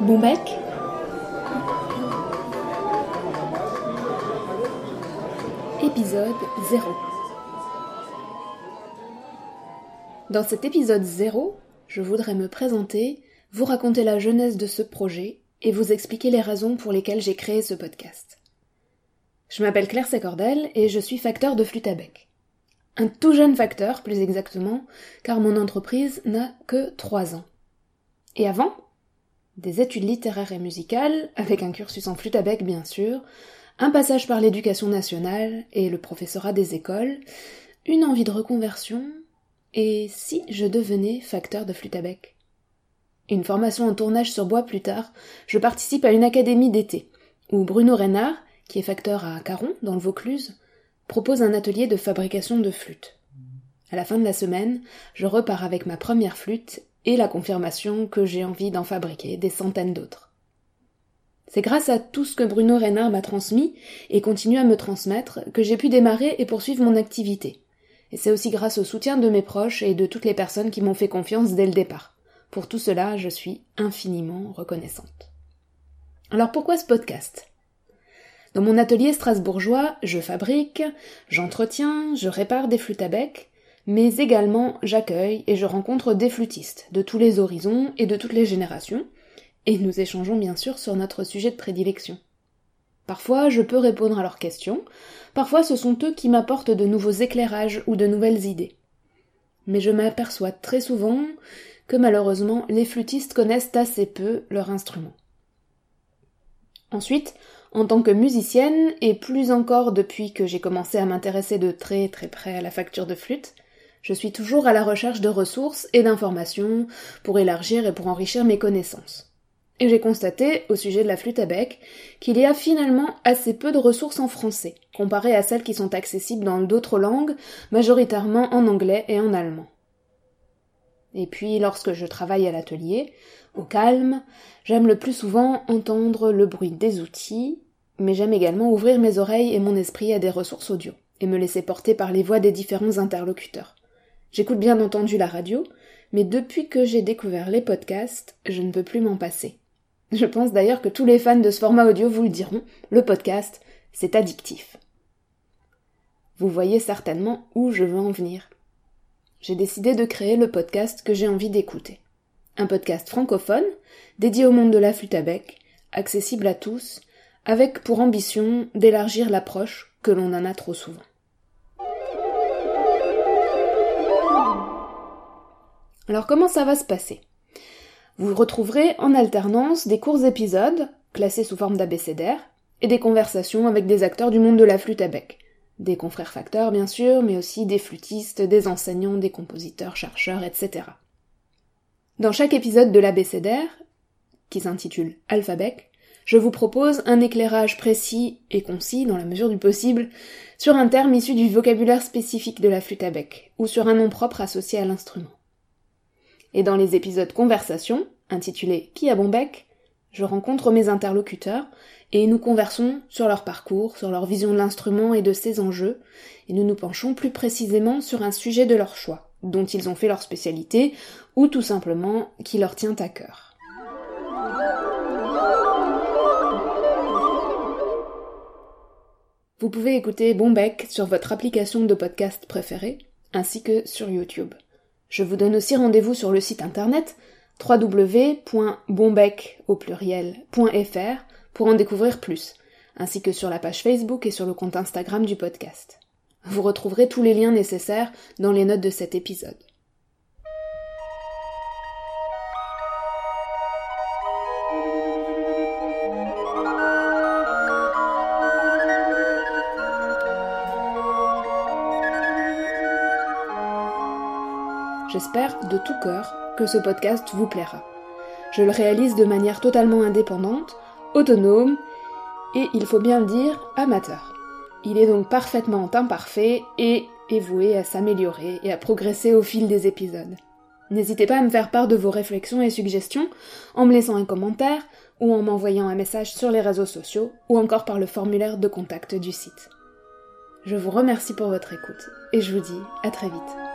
Bon bec Épisode 0 Dans cet épisode 0, je voudrais me présenter, vous raconter la jeunesse de ce projet et vous expliquer les raisons pour lesquelles j'ai créé ce podcast. Je m'appelle Claire Secordel et je suis facteur de flûte à bec. Un tout jeune facteur, plus exactement, car mon entreprise n'a que 3 ans. Et avant Des études littéraires et musicales, avec un cursus en flûte à bec bien sûr, un passage par l'éducation nationale et le professorat des écoles, une envie de reconversion, et si je devenais facteur de flûte à bec Une formation en tournage sur bois plus tard, je participe à une académie d'été, où Bruno Reynard, qui est facteur à Caron, dans le Vaucluse, propose un atelier de fabrication de flûtes. À la fin de la semaine, je repars avec ma première flûte et la confirmation que j'ai envie d'en fabriquer des centaines d'autres. C'est grâce à tout ce que Bruno Reynard m'a transmis et continue à me transmettre que j'ai pu démarrer et poursuivre mon activité. Et c'est aussi grâce au soutien de mes proches et de toutes les personnes qui m'ont fait confiance dès le départ. Pour tout cela, je suis infiniment reconnaissante. Alors pourquoi ce podcast? Dans mon atelier strasbourgeois, je fabrique, j'entretiens, je répare des flûtes à bec, mais également j'accueille et je rencontre des flûtistes de tous les horizons et de toutes les générations, et nous échangeons bien sûr sur notre sujet de prédilection. Parfois je peux répondre à leurs questions, parfois ce sont eux qui m'apportent de nouveaux éclairages ou de nouvelles idées. Mais je m'aperçois très souvent que malheureusement les flûtistes connaissent assez peu leur instrument. Ensuite, en tant que musicienne, et plus encore depuis que j'ai commencé à m'intéresser de très très près à la facture de flûte, je suis toujours à la recherche de ressources et d'informations pour élargir et pour enrichir mes connaissances. Et j'ai constaté, au sujet de la flûte à bec, qu'il y a finalement assez peu de ressources en français, comparées à celles qui sont accessibles dans d'autres langues, majoritairement en anglais et en allemand. Et puis, lorsque je travaille à l'atelier, au calme, j'aime le plus souvent entendre le bruit des outils, mais j'aime également ouvrir mes oreilles et mon esprit à des ressources audio, et me laisser porter par les voix des différents interlocuteurs. J'écoute bien entendu la radio, mais depuis que j'ai découvert les podcasts, je ne peux plus m'en passer. Je pense d'ailleurs que tous les fans de ce format audio vous le diront, le podcast, c'est addictif. Vous voyez certainement où je veux en venir. J'ai décidé de créer le podcast que j'ai envie d'écouter. Un podcast francophone, dédié au monde de la flûte à bec, accessible à tous, avec pour ambition d'élargir l'approche que l'on en a trop souvent. Alors comment ça va se passer? Vous retrouverez en alternance des courts épisodes, classés sous forme d'abécédaire, et des conversations avec des acteurs du monde de la flûte à bec. Des confrères facteurs, bien sûr, mais aussi des flûtistes, des enseignants, des compositeurs, chercheurs, etc. Dans chaque épisode de l'abécédaire, qui s'intitule Alphabec, je vous propose un éclairage précis et concis, dans la mesure du possible, sur un terme issu du vocabulaire spécifique de la flûte à bec, ou sur un nom propre associé à l'instrument. Et dans les épisodes Conversation, intitulés Qui a bon bec je rencontre mes interlocuteurs et nous conversons sur leur parcours, sur leur vision de l'instrument et de ses enjeux, et nous nous penchons plus précisément sur un sujet de leur choix, dont ils ont fait leur spécialité, ou tout simplement qui leur tient à cœur. Vous pouvez écouter Bombec sur votre application de podcast préférée, ainsi que sur YouTube. Je vous donne aussi rendez-vous sur le site internet www.bombec pour en découvrir plus, ainsi que sur la page Facebook et sur le compte Instagram du podcast. Vous retrouverez tous les liens nécessaires dans les notes de cet épisode. J'espère de tout cœur que ce podcast vous plaira. Je le réalise de manière totalement indépendante, autonome et, il faut bien le dire, amateur. Il est donc parfaitement imparfait et est voué à s'améliorer et à progresser au fil des épisodes. N'hésitez pas à me faire part de vos réflexions et suggestions en me laissant un commentaire ou en m'envoyant un message sur les réseaux sociaux ou encore par le formulaire de contact du site. Je vous remercie pour votre écoute et je vous dis à très vite.